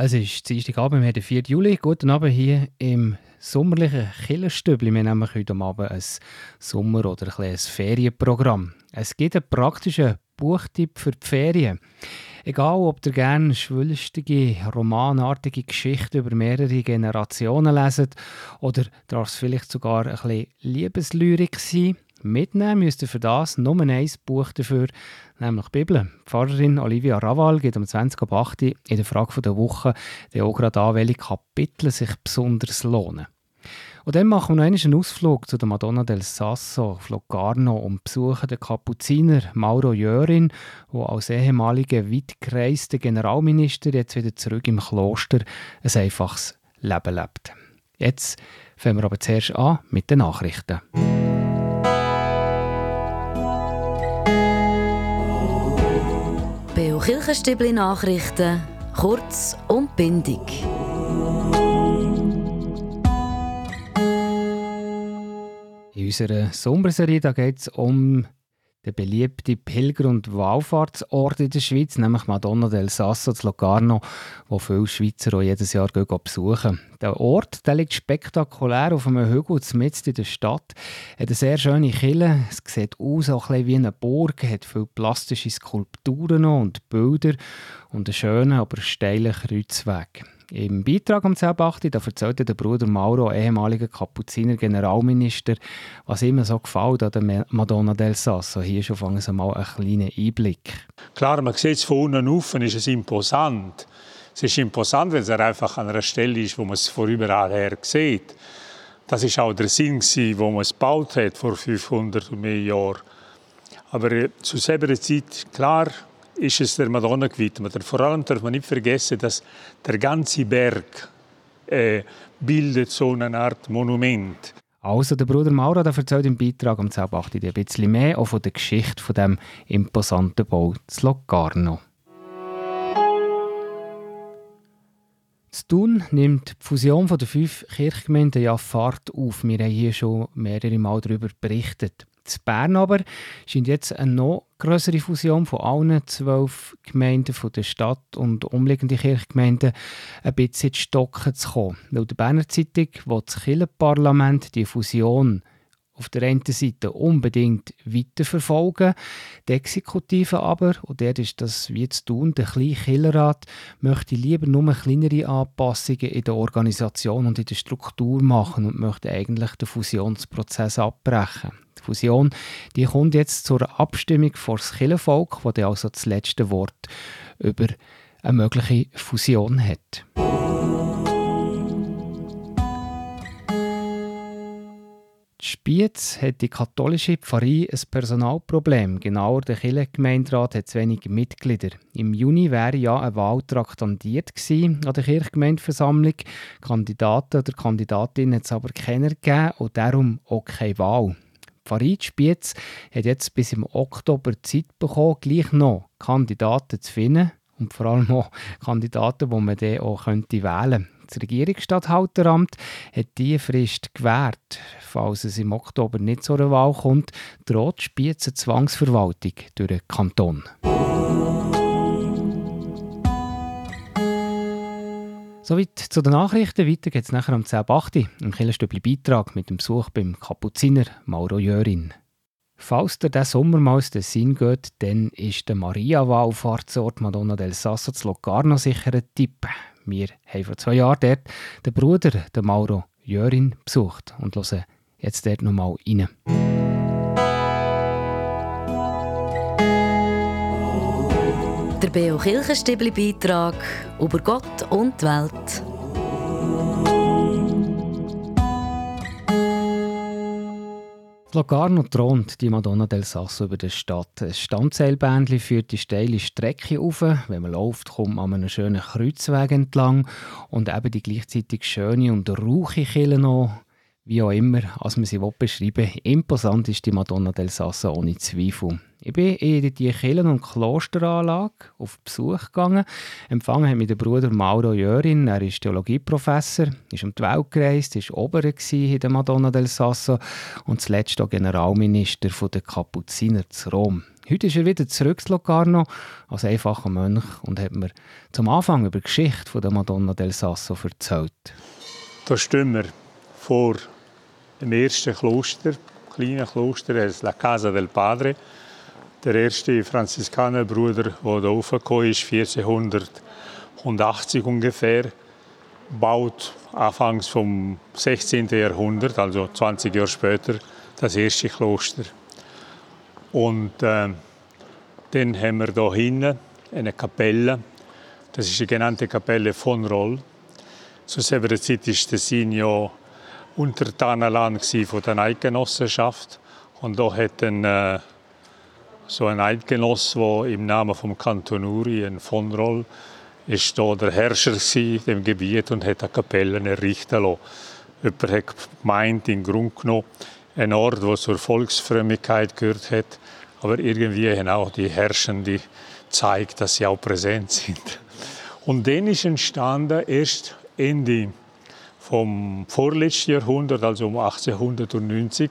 Es ist Dienstagabend, wir haben den 4. Juli. Guten Abend hier im sommerlichen Killerstübli. Wir nehmen heute Abend ein Sommer- oder ein, ein Ferienprogramm. Es gibt einen praktischen Buchtipp für die Ferien. Egal, ob ihr gerne schwülstige, romanartige Geschichten über mehrere Generationen leset oder darf es vielleicht sogar ein bisschen Liebeslyrik sein, Mitnehmen müsst ihr für das nur ein Buch dafür, nämlich die Bibel. Pfarrerin Olivia Raval geht am 20.08. in der Frage der Woche der auch gerade an, welche Kapitel sich besonders lohnen. Und dann machen wir noch einen Ausflug zu der Madonna del Sasso auf Locarno und besuchen den Kapuziner Mauro Jörin, der als ehemaliger weit gereister Generalminister jetzt wieder zurück im Kloster ein einfaches Leben lebt. Jetzt fangen wir aber zuerst an mit den Nachrichten. Kirchenstübli Nachrichten, kurz und bindig. In unserer Sommerserie geht es um den beliebten Pilger- und Wallfahrtsort in der Schweiz, nämlich Madonna del Sasso zu Locarno, wo viele Schweizer auch jedes Jahr besuchen. Der Ort der liegt spektakulär auf einem Hügel mitten in der Stadt. Er hat eine sehr schöne Kille. Es sieht aus auch ein wie eine Burg, hat viele plastische Skulpturen und Bilder und einen schönen, aber steilen Kreuzweg. Im Beitrag am 10.8. da erzählte der Bruder Mauro, ehemaliger Kapuziner Generalminister, was ihm so gefällt an der Madonna del Sasso. Hier schon fangen Sie mal einen kleinen Einblick. Klar, man sieht es von unten auf, ist es imposant. Es ist imposant, wenn es einfach an einer Stelle ist, wo man es von überall her sieht. Das ist auch der Sinn, wo man es gebaut hat vor 500 und mehr Jahren. Aber äh, zu selber Zeit, klar, ist es der Madonna gewidmet. Und vor allem darf man nicht vergessen, dass der ganze Berg äh, bildet so eine Art Monument. Also der Bruder Mauro der erzählt im Beitrag am 10.8. ein bisschen mehr auch von der Geschichte von dem imposanten Bau zu Locarno. Zu Thun nimmt die Fusion der fünf Kirchgemeinden ja Fahrt auf. Wir haben hier schon mehrere Mal darüber berichtet. In Bern aber scheint jetzt eine noch größere Fusion von allen zwölf Gemeinden von der Stadt und umliegenden Kirchgemeinden ein bisschen ins Stocken zu kommen. Laut der Berner Zeitung will das Kirchenparlament die Fusion auf der einen Seite unbedingt weiterverfolgen. Die Exekutive aber, und der ist das wie zu tun, der kleine Killerrat, möchte lieber nur kleinere Anpassungen in der Organisation und in der Struktur machen und möchte eigentlich den Fusionsprozess abbrechen. Fusion die kommt jetzt zur Abstimmung vor das Kirchenvolk, das also das letzte Wort über eine mögliche Fusion hat. Spiez hat die katholische Pfarrei ein Personalproblem. Genauer, der Kirchengemeinderat hat zu wenig Mitglieder. Im Juni wäre ja ein Wahl an der Kirchgemeindeversammlung. Kandidaten oder Kandidatinnen hat es aber keiner gegeben und darum auch keine Wahl. Pfarrei Spiez hat jetzt bis im Oktober Zeit bekommen, gleich noch Kandidaten zu finden und vor allem auch Kandidaten, die man dann auch könnte wählen könnte. Das Regierungsstatthalteramt hat diese Frist gewährt. Falls es im Oktober nicht zu einer Wahl kommt, droht Spiez eine Zwangsverwaltung durch den Kanton. Soweit zu den Nachrichten. Weiter geht es nachher um 10.08 Uhr im Killerstübli Beitrag mit dem Besuch beim Kapuziner Mauro Jörin. Falls der diesen Sommer mal aus den Sinn geht, dann ist der Maria-Wallfahrtsort Madonna del Sasso zu Locarno sicher ein Tipp. Wir haben vor zwei Jahren dort den Bruder, den Mauro Jörin, besucht und hören jetzt dort nochmal rein. Der Beo Kirchenstibli Beitrag über Gott und die Welt. Locarno thront die Madonna del Sasso über der Stadt. Ein Standseilbändchen führt die steile Strecke auf. Wenn man läuft, kommt man an einem schönen Kreuzweg entlang und eben die gleichzeitig schöne und rauchige Kille noch wie auch immer, als man sie beschreiben will, imposant ist die Madonna del Sasso ohne Zweifel. Ich bin in die Kirchen- und Klosteranlage auf Besuch gegangen. Empfangen hat mich der Bruder Mauro Jörin. Er ist Theologieprofessor, ist um die Welt gereist, war Ober in der Madonna del Sasso und zuletzt auch Generalminister der Kapuziner zu Rom. Heute ist er wieder zurück zu Locarno als einfacher Mönch und hat mir zum Anfang über die Geschichte der Madonna del Sasso erzählt. Da stehen wir vor dem ersten Kloster, kleinen Kloster, das ist La Casa del Padre. Der erste Franziskanerbruder, der hier raufgekommen ist, 1480 ungefähr, baut anfangs vom 16. Jahrhundert, also 20 Jahre später, das erste Kloster. Und äh, dann haben wir hier hinten eine Kapelle. Das ist die genannte Kapelle von Roll. Zu selber Zeit war Tessin ja Untertanenland von der Eidgenossenschaft. Und da hat ein, äh, so ein Eidgenoss, der im Namen vom Kanton Uri, ein von Roll, ist da der Herrscher in dem Gebiet und hat eine Kapelle errichten lassen. Jemand hat gemeint, im Grunde genommen, ein Ort, der zur Volksfrömmigkeit gehört hat, aber irgendwie haben auch die Herrschenden zeigt, dass sie auch präsent sind. Und dann ist entstanden, erst Ende vom vorletzten Jahrhundert, also um 1890,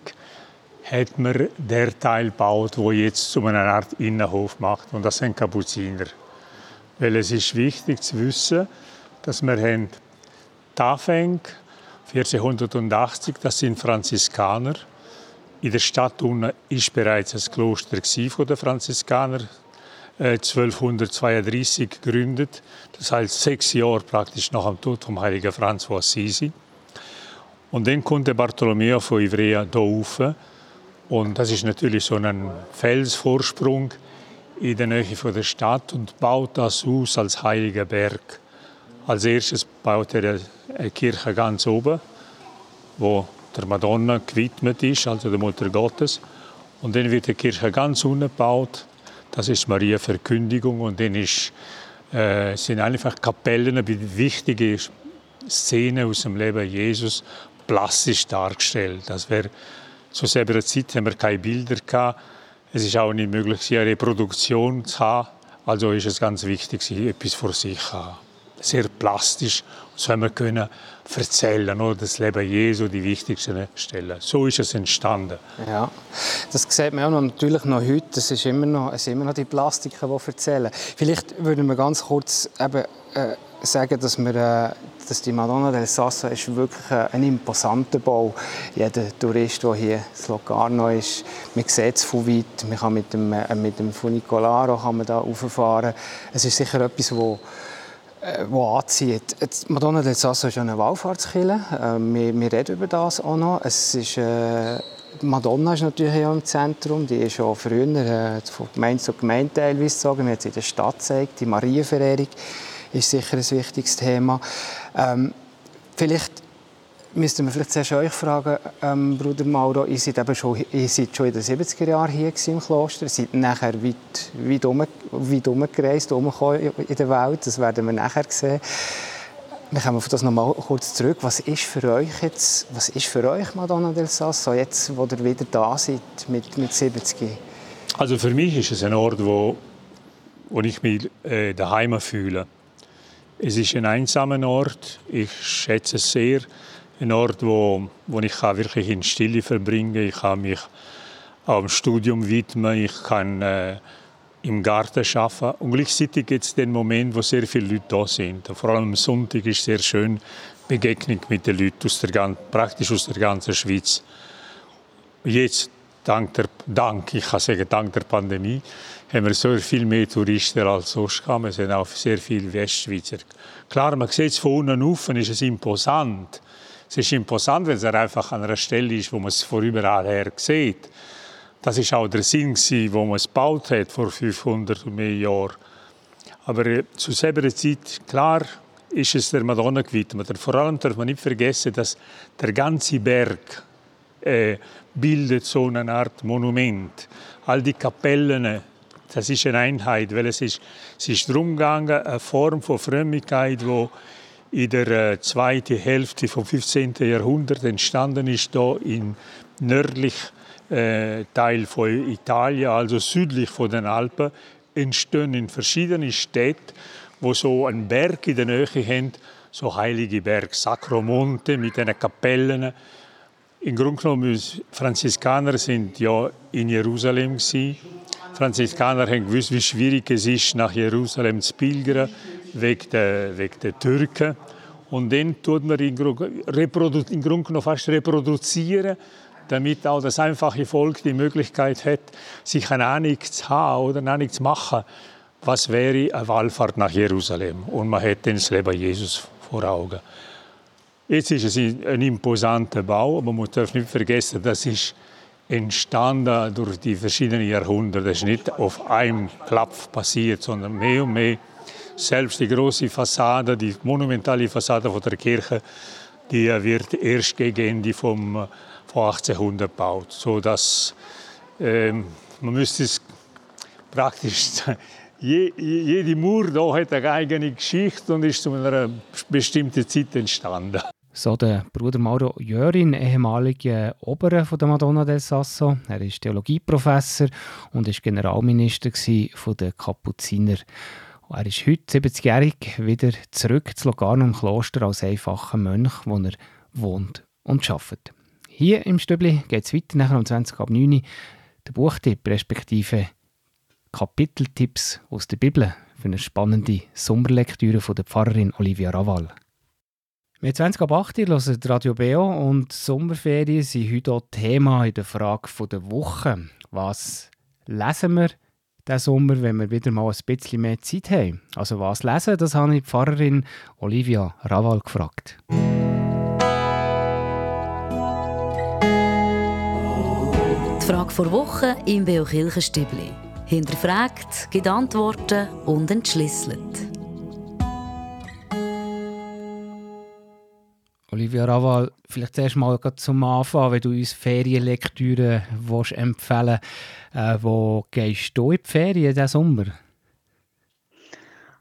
hat man der Teil gebaut, wo jetzt zu einer Art Innenhof macht. Und das sind Kapuziner. Weil es ist wichtig zu wissen, dass wir haben Tafeng 1480, das sind Franziskaner. In der Stadt unten ist bereits ein Kloster der Franziskaner, 1232 äh, gegründet. Das heißt sechs Jahre praktisch nach dem Tod vom heiligen Franz von Assisi. Und dann konnte Bartolomeo von Ivrea hier rauf. Und das ist natürlich so ein Felsvorsprung in der Nähe von der Stadt und baut das aus als heiliger Berg. Als erstes baut er eine Kirche ganz oben, wo der Madonna gewidmet ist, also der Mutter Gottes. Und dann wird die Kirche ganz unten gebaut. Das ist Maria Verkündigung und dann ist, äh, sind einfach Kapellen mit wichtigen Szenen aus dem Leben Jesus plastisch dargestellt. Das wäre zu selber Zeit haben wir keine Bilder gehabt es ist auch nicht möglich, eine Reproduktion zu haben. Also ist es ganz wichtig, etwas vor sich zu haben. Sehr plastisch. So haben wir können erzählen, oder? das Leben Jesu, die wichtigsten Stellen. So ist es entstanden. Ja, das sieht man auch noch, natürlich noch heute. Es ist immer noch, es sind immer noch die Plastiken, die erzählen. Vielleicht würden wir ganz kurz eben, äh, sagen, dass wir äh, dass die Madonna del Sasso ist wirklich ein imposanter Bau. Jeder Tourist, der hier in Locarno ist, man sieht es von weit. Man kann mit dem, äh, mit dem Funicolaro kann man da rauffahren. Es ist sicher etwas, wo äh, wo anzieht. Die Madonna del Sasso ist eine Wallfahrtskirche. Äh, wir, wir reden über das auch noch. Es ist, äh, Madonna ist natürlich auch im Zentrum. Die ist schon früher äh, von Gemeinde zu Gemeinde teilweise gezogen. Wir haben sie in der Stadt gezeigt. Die Marienverehrung ist sicher ein wichtiges Thema. Ähm, vielleicht müsste man vielleicht zuerst euch fragen, ähm, Bruder Mauro, ihr seid, eben schon, ihr seid schon in den 70er Jahren hier im Kloster, ihr seid nachher weit, weit, um, weit umgereist, umgekommen in der Welt, das werden wir nachher sehen. Wir kommen auf das noch mal kurz zurück. Was ist für euch jetzt, was ist für euch Madonna del Sasso, jetzt, wo ihr wieder da seid mit, mit 70? Also für mich ist es ein Ort, wo, wo ich mich äh, daheim fühle. Es ist ein einsamer Ort. Ich schätze es sehr. Ein Ort, wo, wo ich wirklich in Stille verbringen kann. Ich kann mich auch dem Studium widmen. Ich kann äh, im Garten arbeiten. Und gleichzeitig gibt es den Moment, wo sehr viele Leute da sind. Vor allem am Sonntag ist sehr schön Begegnung mit den Leuten aus der, praktisch aus der ganzen Schweiz. Jetzt dank der, dank, ich kann sagen, dank der Pandemie, haben wir so viel mehr Touristen als sonst gehabt. Wir sind auch sehr viele Westschweizer. Klar, man sieht es von unten auf, ist es imposant. Es ist imposant, weil es einfach an einer Stelle ist, wo man es von überall her sieht. Das ist auch der Sinn, wo man es gebaut hat vor 500 und mehr Jahren. Aber äh, zu selber Zeit, klar, ist es der Madonna gewidmet. Vor allem darf man nicht vergessen, dass der ganze Berg äh, bildet so eine Art Monument. All die Kapellen, das ist eine Einheit, weil es ist, es ist darum gegangen, eine Form von Frömmigkeit, die in der äh, zweiten Hälfte vom 15. Jahrhundert entstanden ist, hier im nördlichen äh, Teil von Italien, also südlich von den Alpen, entstehen in verschiedenen Städten, wo so ein Berg in der Nähe haben, so heilige Berg, Sacromonte mit den Kapellen, im Grunde genommen, Franziskaner sind ja in Jerusalem. Franziskaner haben gewusst, wie schwierig es ist, nach Jerusalem zu pilgern, wegen der, wegen der Türken. Und dann tut man im Grunde, genommen fast reproduzieren, damit auch das einfache Volk die Möglichkeit hat, sich eine Ahnung zu haben oder eine Ahnung zu machen, was wäre eine Wallfahrt nach Jerusalem. Und man hat das Leben Jesus vor Augen. Jetzt ist es ein imposanter Bau, aber man darf nicht vergessen, das ist entstanden durch die verschiedenen Jahrhunderte. Das ist nicht auf einem Klapp passiert, sondern mehr und mehr. Selbst die große Fassade, die monumentale Fassade von der Kirche, die wird erst gegen Ende vom, von 1800 gebaut, so dass ähm, man müsste es praktisch je, jede Mauer da hat eine eigene Geschichte und ist zu einer bestimmten Zeit entstanden. So der Bruder Mauro Jörin, ehemaliger Oberer von der Madonna del Sasso. Er ist Theologieprofessor und ist Generalminister von der Kapuziner. Er ist heute 70-jährig wieder zurück zu Locarno im Kloster als einfacher Mönch, wo er wohnt und arbeitet. Hier im Stübli geht es weiter, nachher um 20 ab 9 Uhr. Der Buchtipp, respektive Kapiteltipps aus der Bibel für eine spannende Sommerlektüre von der Pfarrerin Olivia Raval. Wir 20 ab 8 Uhr hören Radio Beo und Sommerferien sind heute auch Thema in der Frage der Woche. Was lesen wir diesen Sommer, wenn wir wieder mal ein bisschen mehr Zeit haben? Also was lesen, das habe ich die Pfarrerin Olivia Raval gefragt. Die Frage vor Woche im Beo Kirchenstübli. Hinterfragt, gibt Antworten und entschlüsselt. Raval, vielleicht zuerst mal zum Anfang, wenn du uns Ferienlektüre willst empfehlen äh, Wo gehst du in die Ferien diesen Sommer?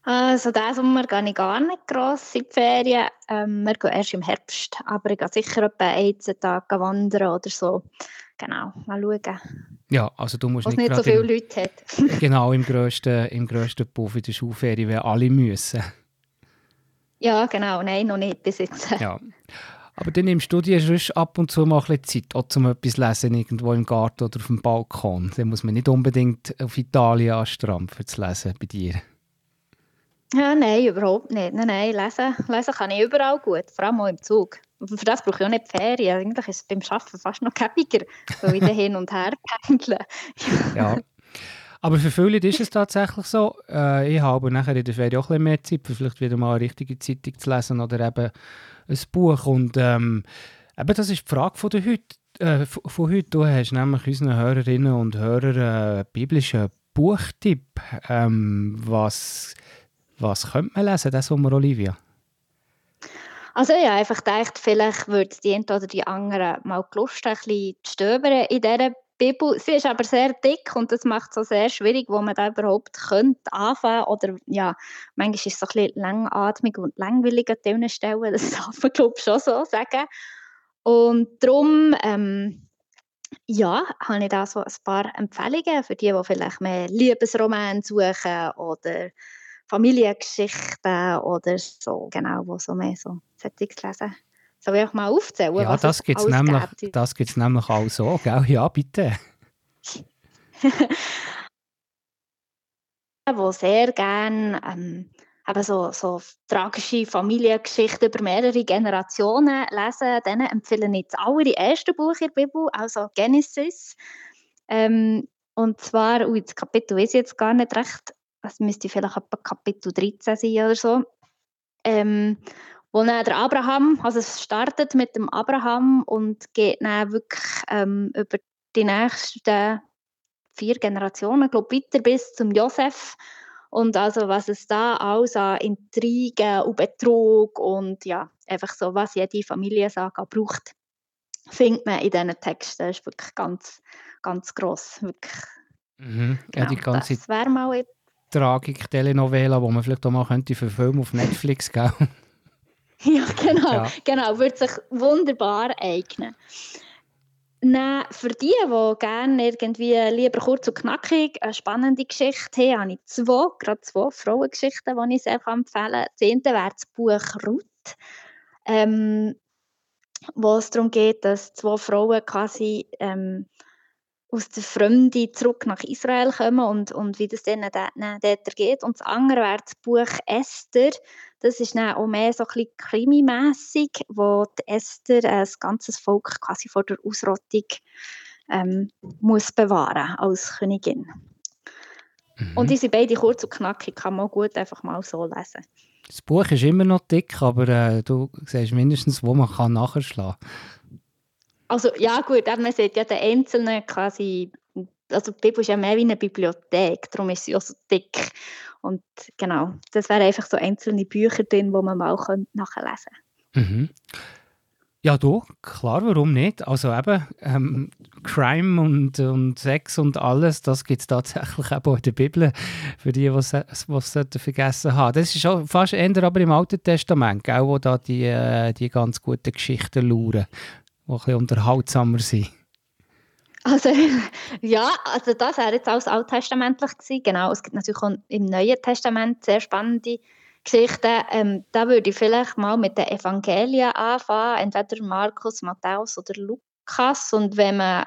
Also diesen Sommer gehe ich gar nicht gross in die Ferien. Ähm, wir gehen erst im Herbst, aber ich gehe sicher etwa einen Tag wandern oder so. Genau, mal schauen. Ja, also du musst Was nicht, nicht so viele im, Leute hat. genau, im grössten, im grössten Puff in der Schulferie, wenn alle müssen. Ja, genau. Nein, noch nicht bis jetzt. Ja. Aber dann im Studio ist ab und zu mal ein Zeit, auch zum etwas lesen, irgendwo im Garten oder auf dem Balkon. Dann muss man nicht unbedingt auf Italien anstrampfen für zu lesen bei dir. Ja, nein, überhaupt nicht. Nein, nein, lesen, lesen kann ich überall gut, vor allem auch im Zug. Für das brauche ich auch nicht Ferien. Eigentlich ist es beim Arbeiten fast noch käppiger, weil ich hin und her pendle. ja. Aber für viele ist es tatsächlich so. Äh, ich habe nachher in der Ferien auch ein bisschen mehr Zeit, für vielleicht wieder mal eine richtige Zeitung zu lesen oder eben ein Buch. Und ähm, eben das ist die Frage von, der heute, äh, von heute. Du hast nämlich unseren Hörerinnen und Hörern einen biblischen Buchtipp. Ähm, was, was könnte man lesen diesen Sommer, Olivia? Also ja, einfach gedacht, vielleicht würde die eine oder die andere mal Lust ein bisschen stöbern in dieser Bibel, sie ist aber sehr dick und das macht es so sehr schwierig, wo man da überhaupt könnte anfangen oder ja, manchmal ist es so ein bisschen langatmig und langweilig an diesen Stellen, das darf man glaube ich schon so sagen. Und darum, ähm, ja, habe ich da so ein paar Empfehlungen für die, die vielleicht mehr Liebesroman suchen oder Familiengeschichten oder so, genau, wo so mehr so Settings lesen soll ich auch mal aufzählen? Ja, das gibt es nämlich, das gibt's nämlich auch so, gell? Ja, bitte. wo sehr gerne ähm, eben so, so tragische Familiengeschichten über mehrere Generationen lesen, denen empfehle ich das allererste Buch in der Bibel, also Genesis. Ähm, und zwar, ui, das Kapitel ich jetzt gar nicht recht, das müsste vielleicht etwa Kapitel 13 sein oder so. Ähm, wo dann der Abraham, also es startet mit dem Abraham und geht dann wirklich ähm, über die nächsten vier Generationen, glaube weiter bis zum Josef. Und also was es da alles an Intrigen und Betrug und ja, einfach so, was jede Familiensaga braucht, findet man in diesen Texten. Das ist wirklich ganz, ganz gross. Wirklich. Mhm. Ja, genau, die ganze das wäre mal Tragik-Telenovela, die man vielleicht auch mal könnte für Filme auf Netflix geben Ja, genau. Ja. genau würde sich wunderbar eignen. Nein, für die, die gerne irgendwie lieber kurz und knackig eine spannende Geschichte haben, habe ich zwei, gerade zwei Frauengeschichten, die ich sehr empfehlen kann. Das eine wäre das Buch Ruth. Ähm, wo es darum geht, dass zwei Frauen quasi ähm, aus der Fremde zurück nach Israel kommen und, und wie das denen dort geht. Und das andere wäre das Buch Esther. Das ist dann auch mehr so ein bisschen krimimässig, wo die Esther ein ganzes Volk quasi vor der Ausrottung ähm, muss bewahren als Königin. Mhm. Und die sind beide kurz und knackig, kann man gut einfach mal so lesen. Das Buch ist immer noch dick, aber äh, du siehst mindestens, wo man kann nachschlagen kann. Also ja gut, man sieht ja den Einzelnen quasi, also die Bibel ist ja mehr wie eine Bibliothek, darum ist sie auch so dick. Und genau, das wären einfach so einzelne Bücher drin, wo man mal nachlesen könnte. Mhm. Ja, du, klar, warum nicht? Also eben, ähm, Crime und, und Sex und alles, das gibt es tatsächlich auch in der Bibel, für die, die es vergessen haben. Das ist auch fast eher aber im Alten Testament, gell, wo da die, äh, die ganz guten Geschichten lauern, ein bisschen unterhaltsamer sind. Also, ja, also das wäre jetzt alles alttestamentlich gewesen. Genau, es gibt natürlich auch im Neuen Testament sehr spannende Geschichten, ähm, da würde ich vielleicht mal mit den Evangelien anfangen, entweder Markus, Matthäus oder Lukas. Und wenn man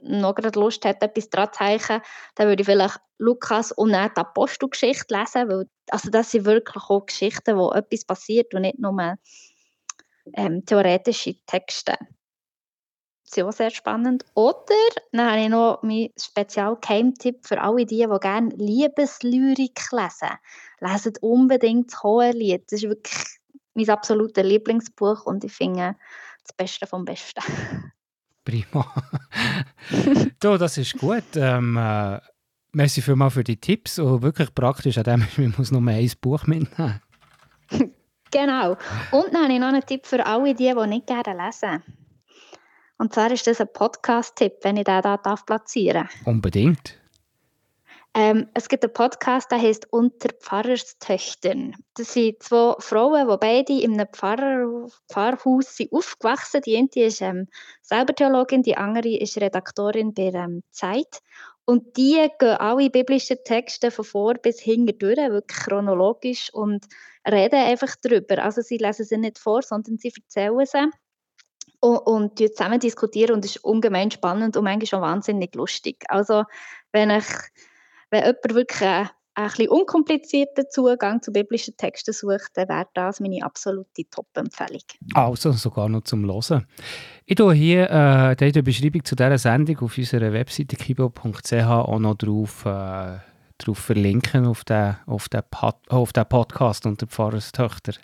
noch gerade Lust hat, etwas dran zu zeichnen, dann würde ich vielleicht Lukas und dann die Apostelgeschichte lesen, weil also das sind wirklich auch Geschichten, wo etwas passiert und nicht nur ähm, theoretische Texte sind auch sehr spannend. Oder dann habe ich noch meinen Spezial-Keimtipp für alle die, die gerne Liebeslyrik lesen. Lesen unbedingt das Hohelied. Das ist wirklich mein absolutes Lieblingsbuch und ich finde das Beste vom Besten. Prima. du, das ist gut. Ähm, äh, merci vielmals für die Tipps und wirklich praktisch, an dem ich muss nur ein Buch mitnehmen. genau. Und dann habe ich noch einen Tipp für alle die, die nicht gerne lesen. Und zwar ist das ein Podcast-Tipp, wenn ich den da platzieren darf. Unbedingt. Ähm, es gibt einen Podcast, der heißt Unter Pfarrerstöchtern. Das sind zwei Frauen, die beide in einem Pfarrer, Pfarrhaus sind aufgewachsen Die eine ist ähm, selber Theologin, die andere ist Redaktorin bei ähm, Zeit. Und die gehen alle biblischen Texte von vor bis hinten durch, wirklich chronologisch und reden einfach darüber. Also sie lesen sie nicht vor, sondern sie erzählen sie und, und zusammen diskutieren und es ist ungemein spannend und manchmal schon wahnsinnig lustig. Also wenn ich, wenn jemand wirklich einen, ein bisschen unkomplizierten Zugang zu biblischen Texten sucht, dann wäre das meine absolute Top-Empfehlung. Also sogar noch zum Hören. Ich tue hier äh, die Beschreibung zu dieser Sendung auf unserer Webseite kibo.ch auch noch drauf, äh, drauf verlinken auf den, auf, den Pod, auf den Podcast unter Pfarrerstöchter.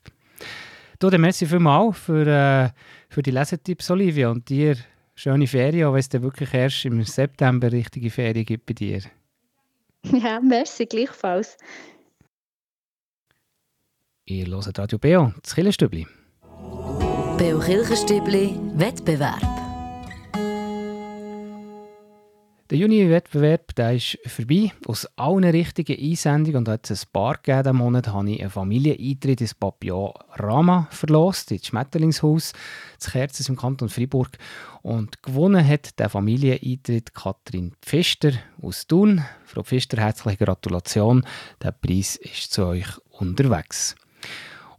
Du, dann merci vielmals für, äh, für die Lesetipps, Olivia, und dir schöne Ferien, auch wenn es dann wirklich erst im September richtige Ferien gibt bei dir. Ja, merci, gleichfalls. Ihr hört Radio Beo, das Killenstübli. Beo Kirchenstübli Wettbewerb. Der Juni-Wettbewerb ist vorbei. Aus allen richtigen Einsendungen, und hat es ein paar gegeben diesen Monat, habe ich einen Familieneintritt ins Papillon Rama verlost, ins Schmetterlingshaus, das Kerzes im Kanton Freiburg. Und gewonnen hat der Familieneintritt Katrin Pfister aus Thun. Frau Pfister, herzliche Gratulation. Der Preis ist zu euch unterwegs.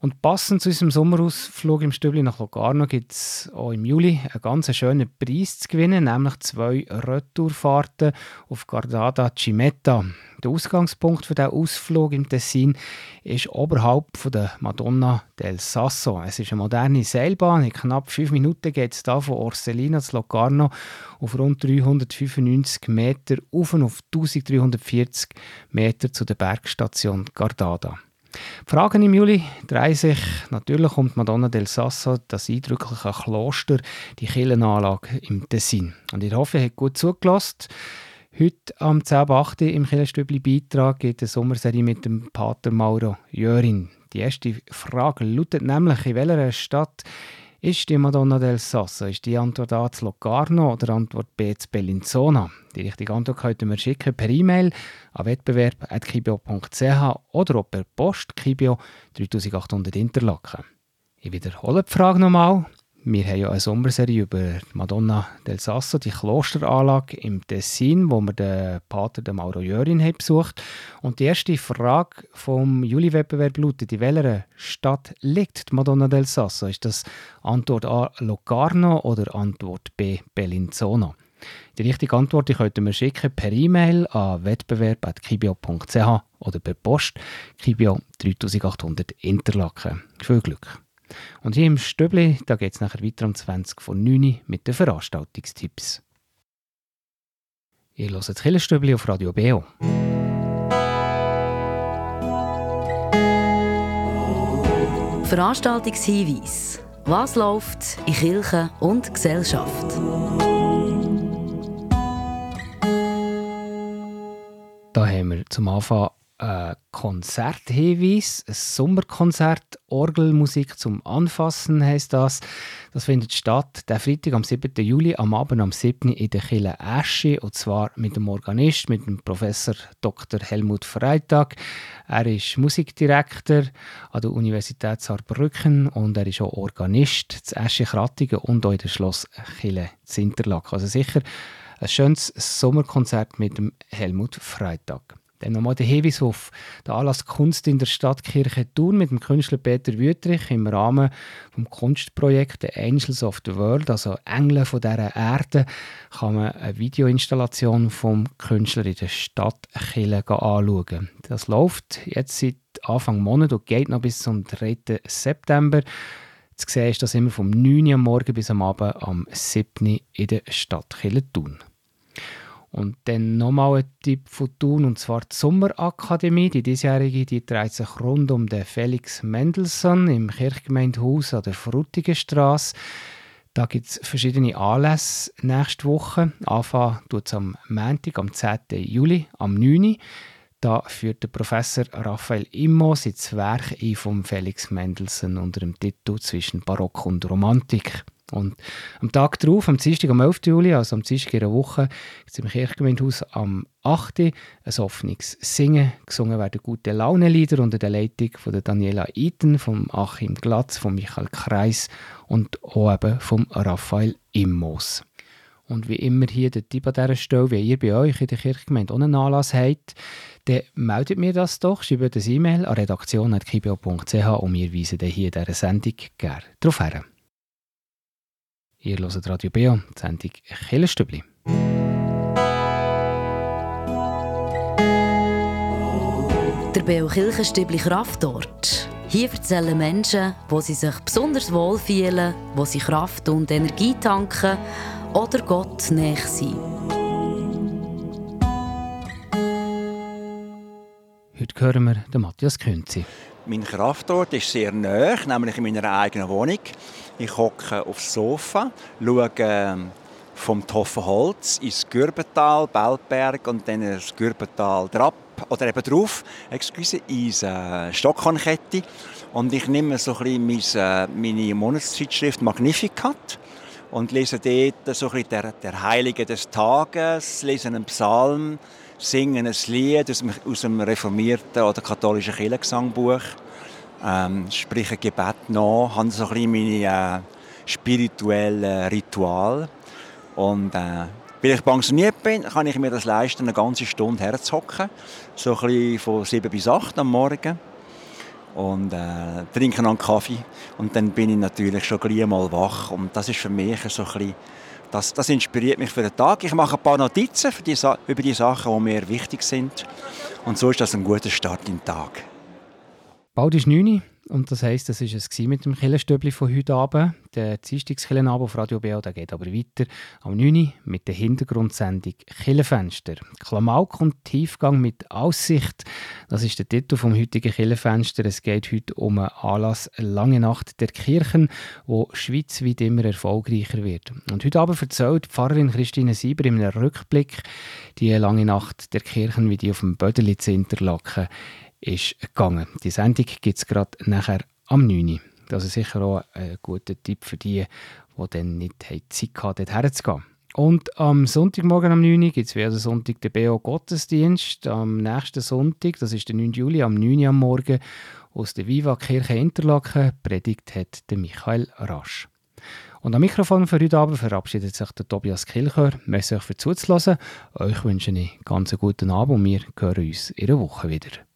Und passend zu unserem Sommerausflug im Stübli nach Locarno gibt es auch im Juli einen ganz schönen Preis zu gewinnen, nämlich zwei Retourfahrten auf Gardada Cimetta. Der Ausgangspunkt für diesen Ausflug im Tessin ist oberhalb von der Madonna del Sasso. Es ist eine moderne Seilbahn. In knapp fünf Minuten geht es hier von Orselina zu Locarno auf rund 395 Meter auf und auf 1340 Meter zu der Bergstation Gardada. Fragen im Juli drehen sich natürlich die Madonna del Sasso, das eindrückliche Kloster, die Kirchenanlage im Tessin. Und ich hoffe, ihr habt gut zugelassen. Heute am 10.8. im Kirchenstübli Beitrag geht eine Sommerserie mit dem Pater Mauro Jörin. Die erste Frage lautet nämlich, in welcher Stadt ist die Madonna del Sasso? Ist die Antwort A zu Locarno oder Antwort B zu Bellinzona? Die richtige Antwort könnt ihr mir schicken per E-Mail an wettbewerb.kibio.ch oder auch per Post Kibio 3800 Interlaken. Ich wiederhole die Frage nochmal. Wir haben ja eine Sommerserie über Madonna del Sasso, die Klosteranlage im Tessin, wo wir den Pater den Mauro Jörin haben besucht Und die erste Frage vom Juli-Wettbewerb lautet, in welcher Stadt liegt die Madonna del Sasso? Ist das Antwort A Locarno oder Antwort B Bellinzona? Die richtige Antwort die könnt ihr mir schicken per E-Mail an wettbewerb.kibio.ch oder per Post Kibio 3800 Interlaken. Viel Glück! Und hier im Stöbli, da geht es nachher weiter um 20 von 9 mit den Veranstaltungstipps. Ihr hört das Killenstübli auf Radio Beo. Veranstaltungshinweis. Was läuft in Kirche und Gesellschaft? Da haben wir zum Anfang ein Konzerthinweis, ein Sommerkonzert, Orgelmusik zum Anfassen heisst das. Das findet statt der Freitag am 7. Juli am Abend am 7. in der Kille Eschi und zwar mit dem Organist, mit dem Professor Dr. Helmut Freitag. Er ist Musikdirektor an der Universität Saarbrücken und er ist auch Organist zu Eschi Krattigen und auch in der Schloss Kille Zinterlaken. Also sicher ein schönes Sommerkonzert mit dem Helmut Freitag. Dann nochmal der Hinweis auf den Anlass Kunst in der Stadtkirche Thun mit dem Künstler Peter Wüttrich im Rahmen des Kunstprojekts The Angels of the World, also Engel von dieser Erde, kann man eine Videoinstallation vom Künstler in der Stadtkirche anschauen. Das läuft jetzt seit Anfang Monat und geht noch bis zum 3. September. Zu sehen ist das immer vom 9 Uhr am Morgen bis am Abend am 7. in der Stadtkirche Thun. Und dann nochmal ein Tipp von Thun, und zwar die Sommerakademie. Die diesjährige die dreht sich rund um den Felix Mendelssohn im Kirchgemeindehaus an der Frutigenstrasse. Da gibt es verschiedene Anlässe nächste Woche. Anfangen tut es am Montag, am 10. Juli, am 9. Da führt der Professor Raphael Immo sein Werk ein vom Felix Mendelssohn unter dem Titel «Zwischen Barock und Romantik». Und am Tag darauf, am Dienstag, am 11. Juli, also am Dienstag in der Woche, gibt es im Kirchgemeindehaus am 8. ein offenes Singen. Gesungen werden gute Launenlieder unter der Leitung von Daniela Eiten, vom Achim Glatz, von Michael Kreis und auch eben vom Raphael Immos. Und wie immer hier der Tipp an dieser Stelle, wenn ihr bei euch in der Kirchgemeinde einen Anlass habt, dann meldet mir das doch, schreibt ein E-Mail an redaktion.kibio.ch und wir weisen dann hier in dieser Sendung gerne darauf hin. Ihr hört Radio Beo, die Sendung Killerstübli. Der Beo Kirchenstübli Kraftort. Hier erzählen Menschen, wo sie sich besonders wohlfühlen, wo sie Kraft und Energie tanken oder Gott näher sind. Heute hören wir den Matthias Künzi. Mein Kraftort ist sehr nah, nämlich in meiner eigenen Wohnung. Ich hocke aufs Sofa, schaue ähm, vom Toffenholz ins Gürbental, Belberg und dann ins Gürbental drauf oder eben drauf, excuse, ins äh, Stockhornkette. Und ich nehme so ein bisschen äh, meine Monatszeitschrift Magnificat und lese dort so ein bisschen der, der Heilige des Tages, lese einen Psalm, singe ein Lied aus dem, aus dem reformierten oder katholischen Kirchengesangbuch ähm, spreche Gebet nach, habe so ein bisschen meine äh, spirituellen Ritual. Und äh, weil ich pensioniert bin, kann ich mir das leisten, eine ganze Stunde herzuhocken, so ein bisschen von 7 bis 8 am Morgen. Und äh, trinke noch einen Kaffee. Und dann bin ich natürlich schon gleich mal wach. Und das ist für mich so ein bisschen, das, das inspiriert mich für den Tag. Ich mache ein paar Notizen die, über die Sachen, die mir wichtig sind. Und so ist das ein guter Start in den Tag. Bald ist 9 und das heisst, das war es mit dem Killenstübli von heute Abend. Der Dienstagskillenabend auf Radio BO der geht aber weiter am 9 mit der Hintergrundsendung Killenfenster. Klamauk und Tiefgang mit Aussicht, das ist der Titel vom heutigen Killenfenster. Es geht heute um einen Anlass Lange Nacht der Kirchen, wo schweizweit immer erfolgreicher wird. Und heute Abend erzählt Pfarrerin Christine Sieber in einem Rückblick die Lange Nacht der Kirchen, wie die auf dem Bödeli zu Interlaken ist gegangen. Die Sendung gibt es gerade nachher am 9. Das ist sicher auch ein guter Tipp für die, die dann nicht Zeit hatten, dort herzugehen. Und am Sonntagmorgen am 9. gibt es wieder Sonntag den BO Gottesdienst. Am nächsten Sonntag, das ist der 9. Juli, am 9. am Morgen, aus der Viva Kirche Interlaken, predigt hat Michael Rasch. Und am Mikrofon für heute Abend verabschiedet sich der Tobias Kilchör. Merci euch für zuzuhören. Euch wünsche ich einen ganz guten Abend und wir hören uns in einer Woche wieder.